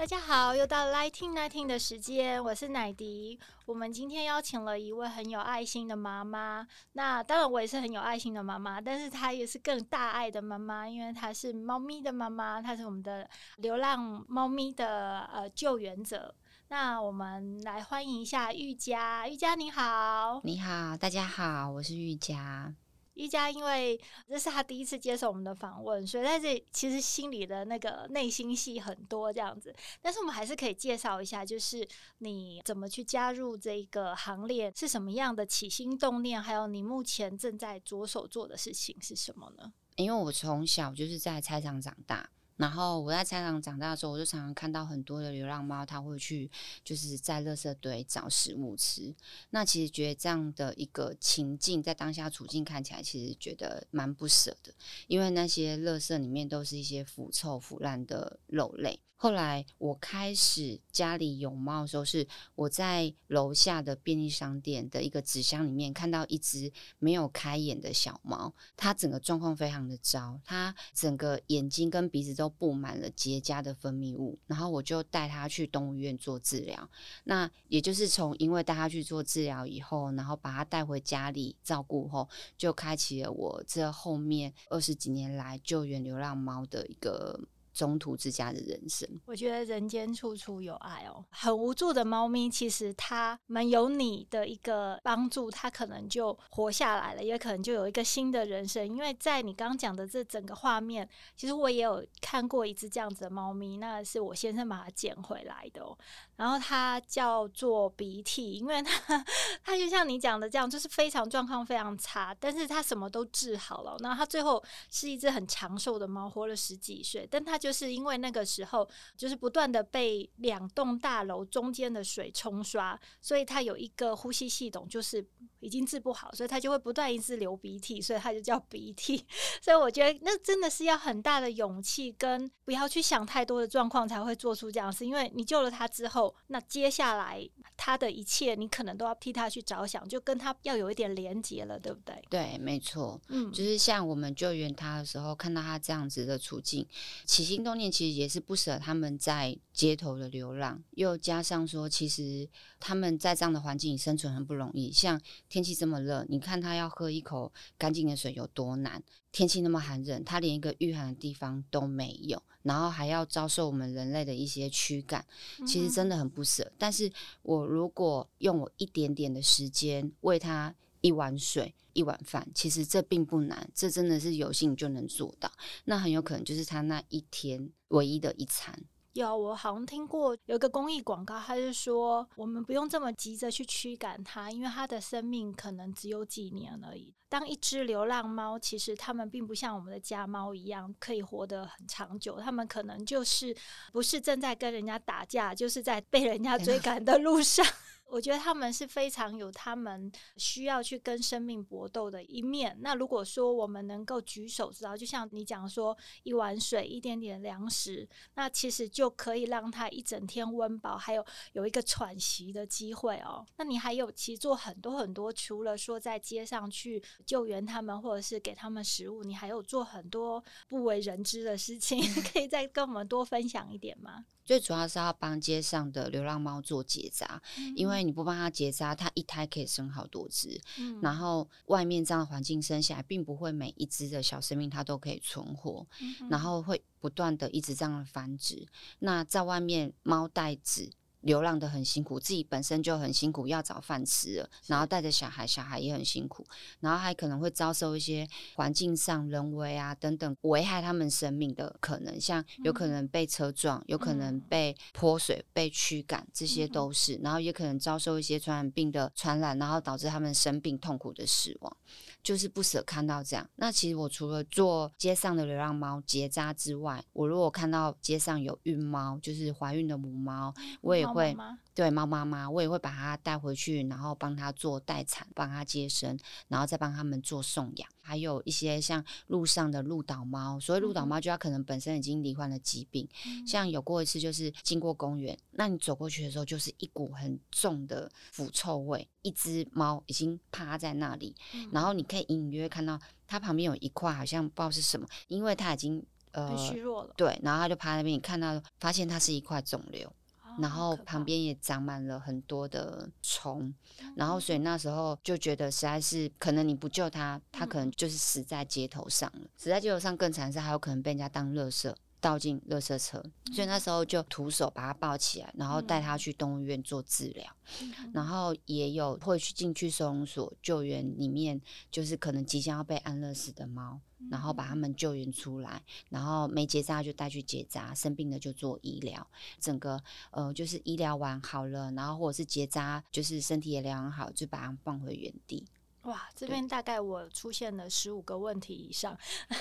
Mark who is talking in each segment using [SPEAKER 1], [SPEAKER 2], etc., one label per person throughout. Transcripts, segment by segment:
[SPEAKER 1] 大家好，又到了 Lighting Nineteen 的时间，我是奶迪。我们今天邀请了一位很有爱心的妈妈，那当然我也是很有爱心的妈妈，但是她也是更大爱的妈妈，因为她是猫咪的妈妈，她是我们的流浪猫咪的呃救援者。那我们来欢迎一下玉佳，玉佳你好，
[SPEAKER 2] 你好，大家好，我是玉佳。
[SPEAKER 1] 一家，因为这是他第一次接受我们的访问，所以在这其实心里的那个内心戏很多这样子。但是我们还是可以介绍一下，就是你怎么去加入这个行列，是什么样的起心动念，还有你目前正在着手做的事情是什么呢？
[SPEAKER 2] 因为我从小就是在菜场长大。然后我在菜场长大的时候，我就常常看到很多的流浪猫，它会去就是在垃圾堆找食物吃。那其实觉得这样的一个情境，在当下处境看起来，其实觉得蛮不舍的，因为那些垃圾里面都是一些腐臭腐烂的肉类。后来我开始家里有猫的时候，是我在楼下的便利商店的一个纸箱里面看到一只没有开眼的小猫，它整个状况非常的糟，它整个眼睛跟鼻子都布满了结痂的分泌物，然后我就带它去动物医院做治疗。那也就是从因为带它去做治疗以后，然后把它带回家里照顾后，就开启了我这后面二十几年来救援流浪猫的一个。中途之家的人生，
[SPEAKER 1] 我觉得人间处处有爱哦。很无助的猫咪，其实它们有你的一个帮助，它可能就活下来了，也可能就有一个新的人生。因为在你刚刚讲的这整个画面，其实我也有看过一只这样子的猫咪，那是我先生把它捡回来的哦。然后它叫做鼻涕，因为它它就像你讲的这样，就是非常状况非常差，但是它什么都治好了。那它最后是一只很长寿的猫，活了十几岁，但它就。是因为那个时候，就是不断的被两栋大楼中间的水冲刷，所以他有一个呼吸系统就是已经治不好，所以他就会不断一直流鼻涕，所以他就叫鼻涕。所以我觉得那真的是要很大的勇气，跟不要去想太多的状况，才会做出这样的事。因为你救了他之后，那接下来他的一切，你可能都要替他去着想，就跟他要有一点连结了，对不对？
[SPEAKER 2] 对，没错。嗯，就是像我们救援他的时候，看到他这样子的处境，起心动念其实也是不舍他们在街头的流浪，又加上说，其实他们在这样的环境里生存很不容易。像天气这么热，你看他要喝一口干净的水有多难；天气那么寒冷，他连一个御寒的地方都没有，然后还要遭受我们人类的一些驱赶，其实真的很不舍。嗯。但是我如果用我一点点的时间为他。一碗水，一碗饭，其实这并不难，这真的是有幸就能做到。那很有可能就是他那一天唯一的一餐。
[SPEAKER 1] 有，我好像听过有一个公益广告，他是说我们不用这么急着去驱赶它，因为它的生命可能只有几年而已。当一只流浪猫，其实它们并不像我们的家猫一样可以活得很长久，它们可能就是不是正在跟人家打架，就是在被人家追赶的路上。我觉得他们是非常有他们需要去跟生命搏斗的一面。那如果说我们能够举手之劳，就像你讲说一碗水、一点点粮食，那其实就可以让他一整天温饱，还有有一个喘息的机会哦。那你还有其实做很多很多，除了说在街上去救援他们，或者是给他们食物，你还有做很多不为人知的事情，可以再跟我们多分享一点吗？
[SPEAKER 2] 最主要是要帮街上的流浪猫做结扎，嗯，因为你不帮它结扎，它一胎可以生好多只，嗯。然后外面这样的环境生下来，并不会每一只的小生命它都可以存活，嗯，然后会不断的一直这样的繁殖。那在外面猫带子。流浪的很辛苦，自己本身就很辛苦，要找饭吃了，然后带着小孩，小孩也很辛苦，然后还可能会遭受一些环境上人为啊等等危害他们生命的可能，像有可能被车撞，有可能被泼水、被驱赶，这些都是，然后也可能遭受一些传染病的传染，然后导致他们生病痛苦的死亡。就是不舍看到这样。那其实我除了做街上的流浪猫结扎之外，我如果看到街上有孕猫，就是怀孕的母猫，我也
[SPEAKER 1] 会
[SPEAKER 2] 对猫妈妈，我也会把它带回去，然后帮它做待产，帮它接生，然后再帮他们做送养。还有一些像路上的鹿岛猫，所以鹿岛猫，就它可能本身已经罹患了疾病。嗯、像有过一次，就是经过公园，那你走过去的时候，就是一股很重的腐臭味，一只猫已经趴在那里，嗯、然后你可以隐隐约约看到它旁边有一块，好像不知道是什么，因为它已经。呃，
[SPEAKER 1] 很虚弱了。
[SPEAKER 2] 对，然后它就趴在那边，你看到发现它是一块肿瘤，哦、然后旁边也长满了很多的虫，嗯、然后所以那时候就觉得实在是可能你不救它，它可能就是死在街头上了。嗯、死在街头上更惨的是还有可能被人家当垃圾倒进垃圾车，嗯、所以那时候就徒手把它抱起来，然后带它去动物医院做治疗，嗯、然后也有会去进去收容所救援里面，就是可能即将要被安乐死的猫。然后把他们救援出来，然后没结扎就带去结扎，生病的就做医疗，整个呃就是医疗完好了，然后或者是结扎，就是身体也良好，就把它放回原地。
[SPEAKER 1] 哇，这边大概我出现了十五个问题以上，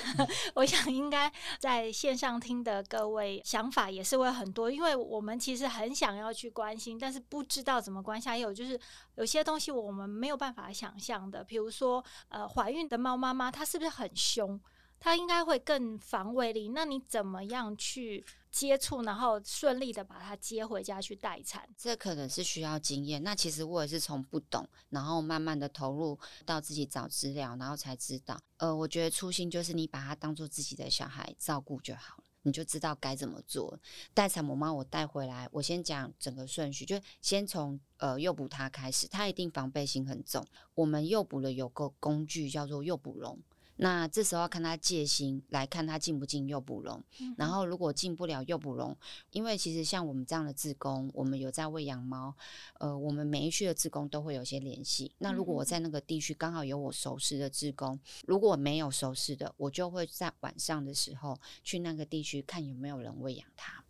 [SPEAKER 1] 我想应该在线上听的各位想法也是会很多，因为我们其实很想要去关心，但是不知道怎么关心。还有就是有些东西我们没有办法想象的，比如说呃，怀孕的猫妈妈她是不是很凶？她应该会更防卫力，那你怎么样去？接触，然后顺利的把它接回家去待产，
[SPEAKER 2] 这可能是需要经验。那其实我也是从不懂，然后慢慢的投入到自己找资料，然后才知道。呃，我觉得初心就是你把它当做自己的小孩照顾就好了，你就知道该怎么做。待产母猫我带回来，我先讲整个顺序，就先从呃诱捕它开始，它一定防备心很重。我们诱捕了有个工具叫做诱捕笼。那这时候要看他戒心，来看他进不进诱捕笼。嗯、然后如果进不了诱捕笼，因为其实像我们这样的志工，我们有在喂养猫，呃，我们每一区的志工都会有些联系。那如果我在那个地区刚好有我熟识的志工，如果没有熟识的，我就会在晚上的时候去那个地区看有没有人喂养它。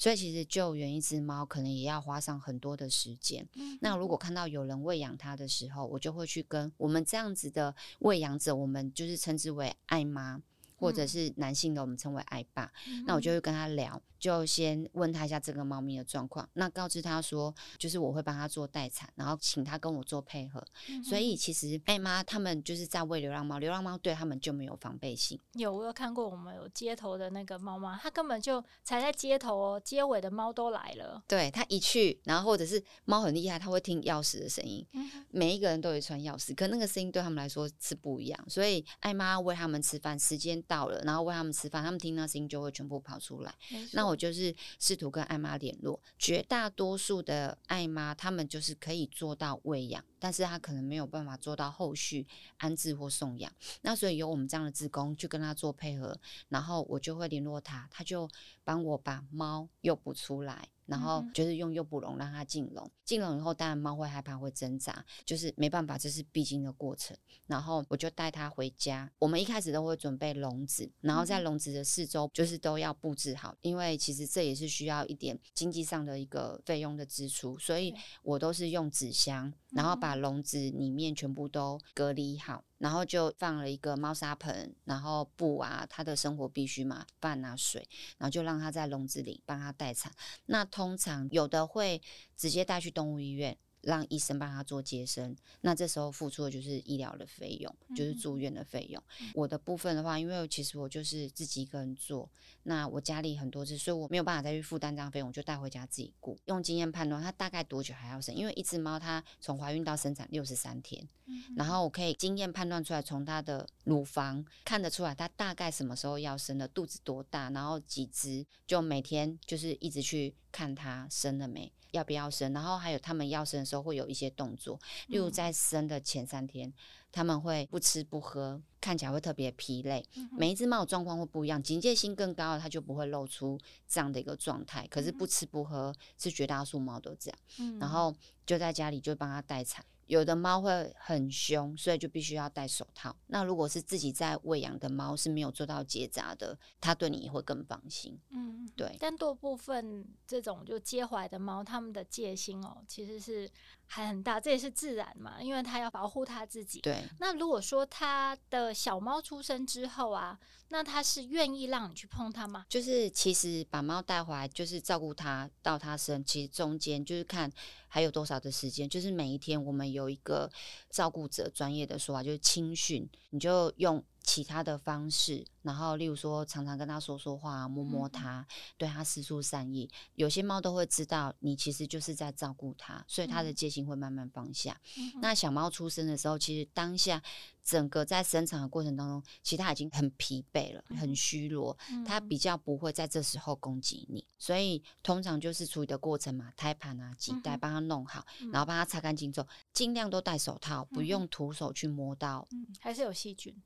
[SPEAKER 2] 所以其实救援一只猫可能也要花上很多的时间。嗯、那如果看到有人喂养它的时候，我就会去跟我们这样子的喂养者，我们就是称之为爱妈。或者是男性的，我们称为爱爸。嗯、那我就会跟他聊，就先问他一下这个猫咪的状况。那告知他说，就是我会帮他做待产，然后请他跟我做配合。嗯、所以其实爱妈他们就是在喂流浪猫，流浪猫对他们就没有防备心。
[SPEAKER 1] 有，我有看过我们有街头的那个猫妈，它根本就踩在街头哦，街尾的猫都来了。
[SPEAKER 2] 对，它一去，然后或者是猫很厉害，它会听钥匙的声音。嗯、每一个人都会穿钥匙，可那个声音对他们来说是不一样。所以爱妈喂他们吃饭时间。到了，然后喂他们吃饭，他们听到声音就会全部跑出来。那我就是试图跟艾妈联络，绝大多数的艾妈，他们就是可以做到喂养，但是他可能没有办法做到后续安置或送养。那所以由我们这样的职工去跟他做配合，然后我就会联络他，他就帮我把猫诱捕出来。然后就是用诱捕笼让它进笼，进笼以后，当然猫会害怕，会挣扎，就是没办法，这是必经的过程。然后我就带它回家。我们一开始都会准备笼子，然后在笼子的四周就是都要布置好，因为其实这也是需要一点经济上的一个费用的支出，所以我都是用纸箱，然后把笼子里面全部都隔离好。然后就放了一个猫砂盆，然后布啊，它的生活必须嘛，饭啊水，然后就让它在笼子里帮它待产。那通常有的会直接带去动物医院。让医生帮他做接生，那这时候付出的就是医疗的费用，就是住院的费用。嗯、我的部分的话，因为其实我就是自己一个人做，那我家里很多只，所以我没有办法再去负担这样费用，我就带回家自己顾。用经验判断，它大概多久还要生？因为一只猫它从怀孕到生产六十三天，嗯、然后我可以经验判断出来，从它的乳房看得出来，它大概什么时候要生的，肚子多大，然后几只，就每天就是一直去看它生了没。要不要生？然后还有他们要生的时候会有一些动作，例如在生的前三天，嗯、他们会不吃不喝，看起来会特别疲累。每一只猫状况会不一样，警戒心更高，它就不会露出这样的一个状态。可是不吃不喝是绝大多数猫都这样。嗯、然后就在家里就帮它待产。有的猫会很凶，所以就必须要戴手套。那如果是自己在喂养的猫，是没有做到结扎的，它对你也会更放心。嗯，对。
[SPEAKER 1] 但多部分这种就接回来的猫，它们的戒心哦，其实是还很大，这也是自然嘛，因为它要保护它自己。
[SPEAKER 2] 对。
[SPEAKER 1] 那如果说它的小猫出生之后啊，那它是愿意让你去碰它吗？
[SPEAKER 2] 就是其实把猫带回来，就是照顾它到它生，其实中间就是看还有多少的时间，就是每一天我们有一个照顾者专业的说法，就是青训，你就用。其他的方式，然后例如说，常常跟它说说话，摸摸它，嗯、对它施出善意。有些猫都会知道你其实就是在照顾它，所以它的戒心会慢慢放下。嗯、那小猫出生的时候，其实当下整个在生产的过程当中，其实它已经很疲惫了，很虚弱，它、嗯、比较不会在这时候攻击你。所以通常就是处理的过程嘛，胎盘啊、脐带帮它弄好，嗯、然后帮它擦干净之后，尽量都戴手套，不用徒手去摸到。
[SPEAKER 1] 嗯，还是有细菌。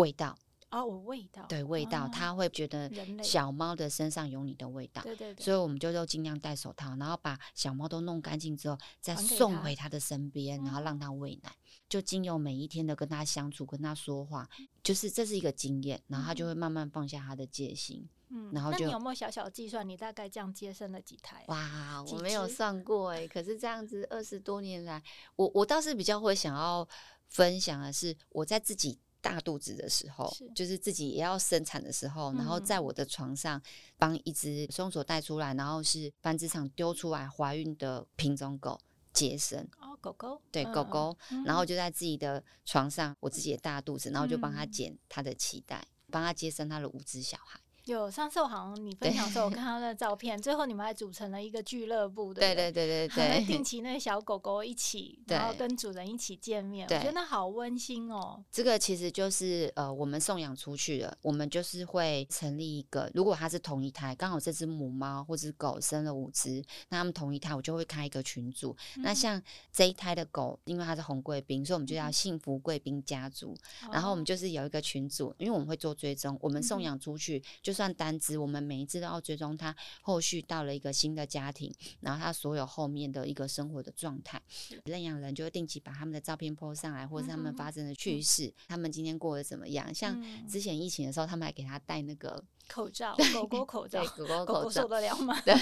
[SPEAKER 2] 味道
[SPEAKER 1] 哦，味道
[SPEAKER 2] 对味道，他、哦、会觉得小猫的身上有你的味道，
[SPEAKER 1] 对对对，
[SPEAKER 2] 所以我们就都尽量戴手套，然后把小猫都弄干净之后，再送回他的身边，然后让他喂奶，就经由每一天的跟他相处，跟他说话，就是这是一个经验，然后他就会慢慢放下他的戒心，嗯，然后就
[SPEAKER 1] 那你有没有小小计算，你大概这样接生了几胎？
[SPEAKER 2] 哇，我没有算过哎，可是这样子二十多年来，我我倒是比较会想要分享的是我在自己。大肚子的时候，是就是自己也要生产的时候，嗯、然后在我的床上帮一只松鼠带出来，然后是繁殖场丢出来怀孕的品种狗接生。
[SPEAKER 1] 哦，狗狗，
[SPEAKER 2] 对，嗯、狗狗，嗯、然后就在自己的床上，我自己的大肚子，然后就帮他剪他的脐带，帮他接生他的五只小孩。
[SPEAKER 1] 有上次我好像你分享的时候，我看到那照片，最后你们还组成了一个俱乐部，对
[SPEAKER 2] 对对？对对对，
[SPEAKER 1] 定期那小狗狗一起，然后跟主人一起见面，我觉得那好温馨哦。
[SPEAKER 2] 这个其实就是呃，我们送养出去的，我们就是会成立一个，如果它是同一胎，刚好这只母猫或者狗生了五只，那他们同一胎，我就会开一个群组。嗯、那像这一胎的狗，因为它是红贵宾，所以我们就叫幸福贵宾家族。嗯、然后我们就是有一个群组，因为我们会做追踪，我们送养出去，嗯、就算单只，我们每一次都要追踪他后续到了一个新的家庭，然后他所有后面的一个生活的状态，认养人就会定期把他们的照片 po 上来，或是他们发生的趣事，嗯、他们今天过得怎么样？像之前疫情的时候，他们还给他戴那个
[SPEAKER 1] 口罩，狗狗口罩，
[SPEAKER 2] 狗狗口罩
[SPEAKER 1] 受得了吗？
[SPEAKER 2] 对，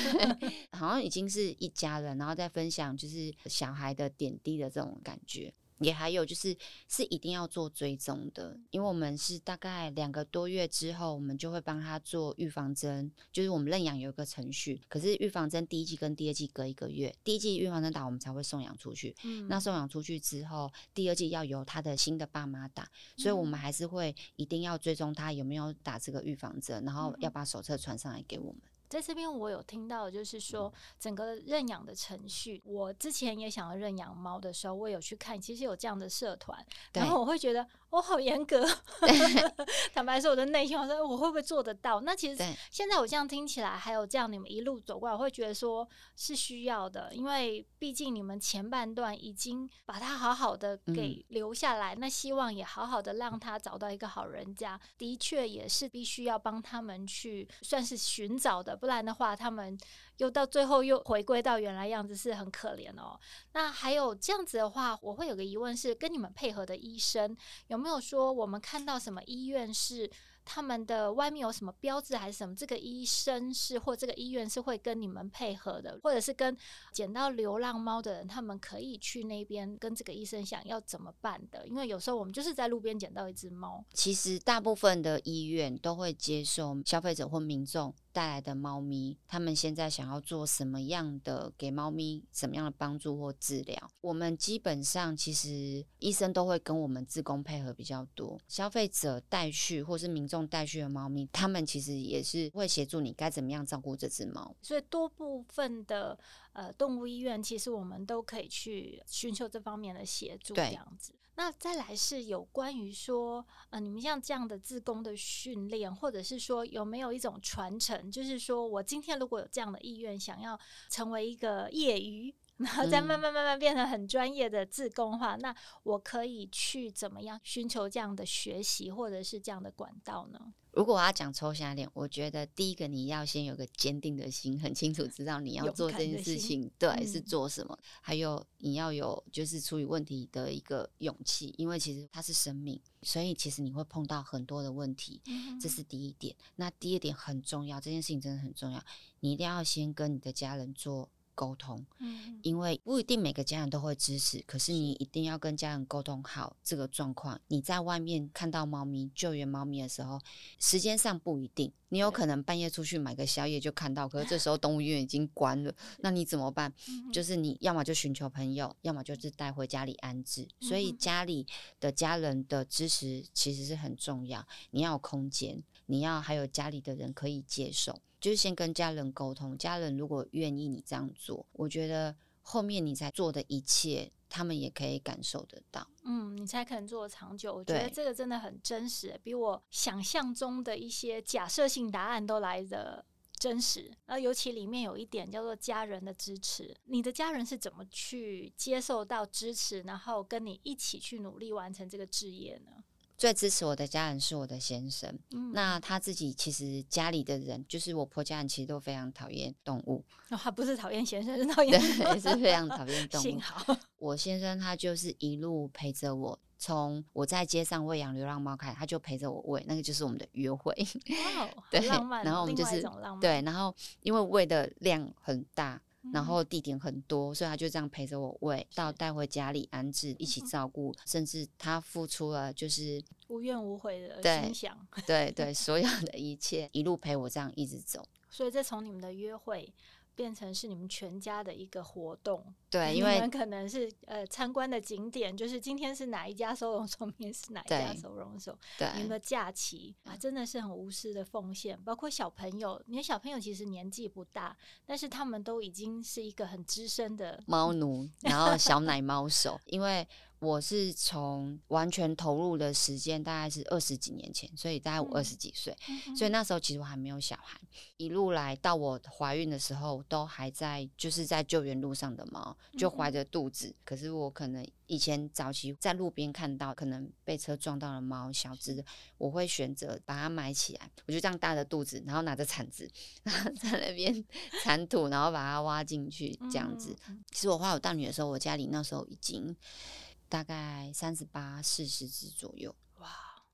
[SPEAKER 2] 好像已经是一家人，然后再分享就是小孩的点滴的这种感觉。也还有就是是一定要做追踪的，因为我们是大概两个多月之后，我们就会帮他做预防针。就是我们认养有一个程序，可是预防针第一季跟第二季隔一个月，第一季预防针打我们才会送养出去。嗯，那送养出去之后，第二季要由他的新的爸妈打，所以我们还是会一定要追踪他有没有打这个预防针，然后要把手册传上来给我们。
[SPEAKER 1] 在这边，我有听到，就是说整个认养的程序。我之前也想要认养猫的时候，我有去看，其实有这样的社团，然后我会觉得。我好严格，坦白说，我的内心我说我会不会做得到？那其实现在我这样听起来，还有这样你们一路走过来，我会觉得说是需要的，因为毕竟你们前半段已经把他好好的给留下来，嗯、那希望也好好的让他找到一个好人家，的确也是必须要帮他们去算是寻找的，不然的话他们。又到最后又回归到原来样子，是很可怜哦。那还有这样子的话，我会有个疑问是：跟你们配合的医生有没有说，我们看到什么医院是？他们的外面有什么标志还是什么？这个医生是或这个医院是会跟你们配合的，或者是跟捡到流浪猫的人，他们可以去那边跟这个医生想要怎么办的？因为有时候我们就是在路边捡到一只猫。
[SPEAKER 2] 其实大部分的医院都会接受消费者或民众带来的猫咪，他们现在想要做什么样的给猫咪什么样的帮助或治疗？我们基本上其实医生都会跟我们自工配合比较多，消费者带去或是民众。带去的猫咪，他们其实也是会协助你该怎么样照顾这只猫。
[SPEAKER 1] 所以多部分的呃动物医院，其实我们都可以去寻求这方面的协助。这样子，对那再来是有关于说，呃，你们像这样的自宫的训练，或者是说有没有一种传承？就是说我今天如果有这样的意愿，想要成为一个业余。然后再慢慢慢慢变成很专业的自工化，嗯、那我可以去怎么样寻求这样的学习或者是这样的管道呢？
[SPEAKER 2] 如果我要讲抽象一点，我觉得第一个你要先有个坚定的心，很清楚知道你要做这件事情，对，嗯、是做什么。还有你要有就是处理问题的一个勇气，因为其实它是生命，所以其实你会碰到很多的问题，嗯、这是第一点。那第二点很重要，这件事情真的很重要，你一定要先跟你的家人做。沟通，
[SPEAKER 1] 嗯，
[SPEAKER 2] 因为不一定每个家人都会支持，可是你一定要跟家人沟通好这个状况。你在外面看到猫咪救援猫咪的时候，时间上不一定，你有可能半夜出去买个宵夜就看到，可是这时候动物医院已经关了，那你怎么办？就是你要么就寻求朋友，要么就是带回家里安置。所以家里的家人的支持其实是很重要，你要有空间，你要还有家里的人可以接受。就是先跟家人沟通，家人如果愿意你这样做，我觉得后面你才做的一切，他们也可以感受得到。
[SPEAKER 1] 嗯，你才可能做得长久。我觉得这个真的很真实，比我想象中的一些假设性答案都来的真实。而尤其里面有一点叫做家人的支持，你的家人是怎么去接受到支持，然后跟你一起去努力完成这个志业呢？
[SPEAKER 2] 最支持我的家人是我的先生，
[SPEAKER 1] 嗯，
[SPEAKER 2] 那他自己其实家里的人，就是我婆家人，其实都非常讨厌动物。
[SPEAKER 1] 哦，他不是讨厌先生，是讨厌，
[SPEAKER 2] 对，是非常讨厌动物。
[SPEAKER 1] 幸好
[SPEAKER 2] 我先生他就是一路陪着我，从我在街上喂养流浪猫开始，他就陪着我喂，那个就是我们的约会。
[SPEAKER 1] 哇，对，
[SPEAKER 2] 然后我们就是对，然后因为喂的量很大。然后地点很多，所以他就这样陪着我喂，到带回家里安置，一起照顾，甚至他付出了就是
[SPEAKER 1] 无怨无悔的心想，
[SPEAKER 2] 对对，所有的一切一路陪我这样一直走。
[SPEAKER 1] 所以这从你们的约会。变成是你们全家的一个活动，
[SPEAKER 2] 对，因为
[SPEAKER 1] 你们可能是呃参观的景点，就是今天是哪一家收容所，明天是哪一家收容所，
[SPEAKER 2] 对，
[SPEAKER 1] 你们的假期啊，真的是很无私的奉献。包括小朋友，你的小朋友其实年纪不大，但是他们都已经是一个很资深的
[SPEAKER 2] 猫奴，然后小奶猫手，因为。我是从完全投入的时间大概是二十几年前，所以大概我二十几岁，嗯，所以那时候其实我还没有小孩。一路来到我怀孕的时候，都还在就是在救援路上的猫，就怀着肚子。可是我可能以前早期在路边看到可能被车撞到了猫，小只的，我会选择把它埋起来，我就这样大着肚子，然后拿着铲子，然后在那边 铲土，然后把它挖进去这样子。其实我怀我大女的时候，我家里那时候已经。大概三十八、四十只左右。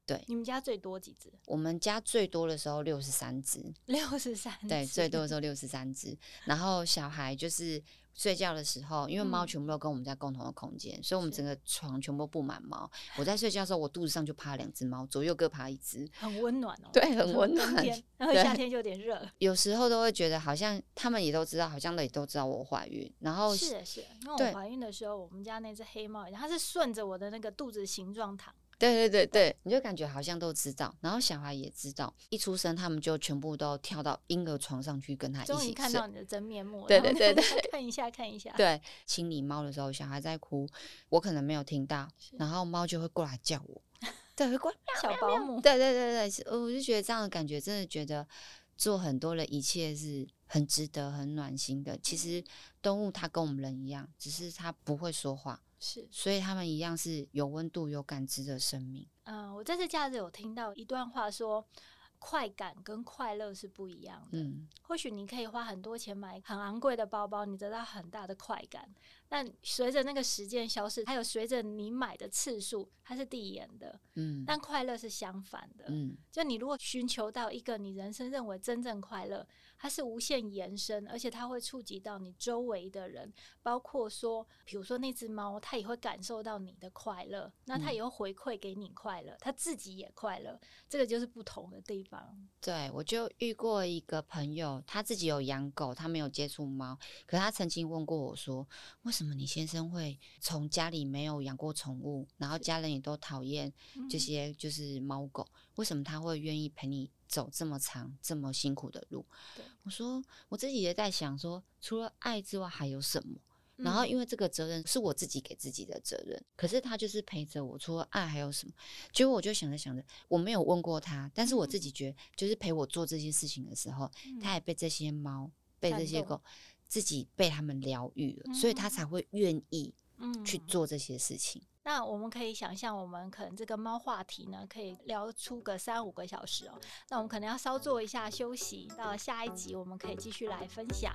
[SPEAKER 1] 哇，
[SPEAKER 2] 对，
[SPEAKER 1] 你们家最多几只？
[SPEAKER 2] 我们家最多的时候六十三只，
[SPEAKER 1] 六十三，
[SPEAKER 2] 对，最多的时候六十三只。然后小孩就是。睡觉的时候，因为猫全部都跟我们家共同的空间，嗯，所以我们整个床全部布满猫。我在睡觉的时候，我肚子上就趴两只猫，左右各趴一只，
[SPEAKER 1] 很温暖哦。
[SPEAKER 2] 对，很温 暖。
[SPEAKER 1] 然后夏天就有点热。
[SPEAKER 2] 有时候都会觉得好像他们也都知道，好像也都知道我怀孕。然后
[SPEAKER 1] 是是，因为我怀孕的时候，我们家那只黑猫，它是顺着我的那个肚子形状躺。
[SPEAKER 2] 对对对对，你就感觉好像都知道，然后小孩也知道，一出生他们就全部都跳到婴儿床上去跟他一起睡。终于
[SPEAKER 1] 看到你的真面目，
[SPEAKER 2] 对对对对，
[SPEAKER 1] 看一下看一下。
[SPEAKER 2] 对，清理猫的时候，小孩在哭，我可能没有听到，然后猫就会过来叫我，对，会过来
[SPEAKER 1] 小保姆。
[SPEAKER 2] 对对对对，我就觉得这样的感觉，真的觉得做很多的一切是很值得、很暖心的。其实动物它跟我们人一样，只是它不会说话。
[SPEAKER 1] 是，
[SPEAKER 2] 所以他们一样是有温度、有感知的生命。
[SPEAKER 1] 嗯、呃，我这次假日有听到一段话说，说快感跟快乐是不一样的。嗯，或许你可以花很多钱买很昂贵的包包，你得到很大的快感，但随着那个时间消失，还有随着你买的次数，它是递延的。嗯，但快乐是相反的。嗯，就你如果寻求到一个你人生认为真正快乐。它是无限延伸，而且它会触及到你周围的人，包括说，比如说那只猫，它也会感受到你的快乐，那它也会回馈给你快乐，它自己也快乐，这个就是不同的地方。
[SPEAKER 2] 对，我就遇过一个朋友，他自己有养狗，他没有接触猫，可是他曾经问过我说，为什么你先生会从家里没有养过宠物，然后家人也都讨厌这些就是猫狗，为什么他会愿意陪你？走这么长、这么辛苦的路，我说我自己也在想说，除了爱之外还有什么？然后因为这个责任是我自己给自己的责任，可是他就是陪着我，除了爱还有什么？结果我就想着想着，我没有问过他，但是我自己觉得，就是陪我做这些事情的时候，他也被这些猫、被这些狗，自己被他们疗愈了，所以他才会愿意去做这些事情。
[SPEAKER 1] 那我们可以想象，我们可能这个猫话题呢，可以聊出个三五个小时哦。那我们可能要稍作一下休息，到下一集我们可以继续来分享。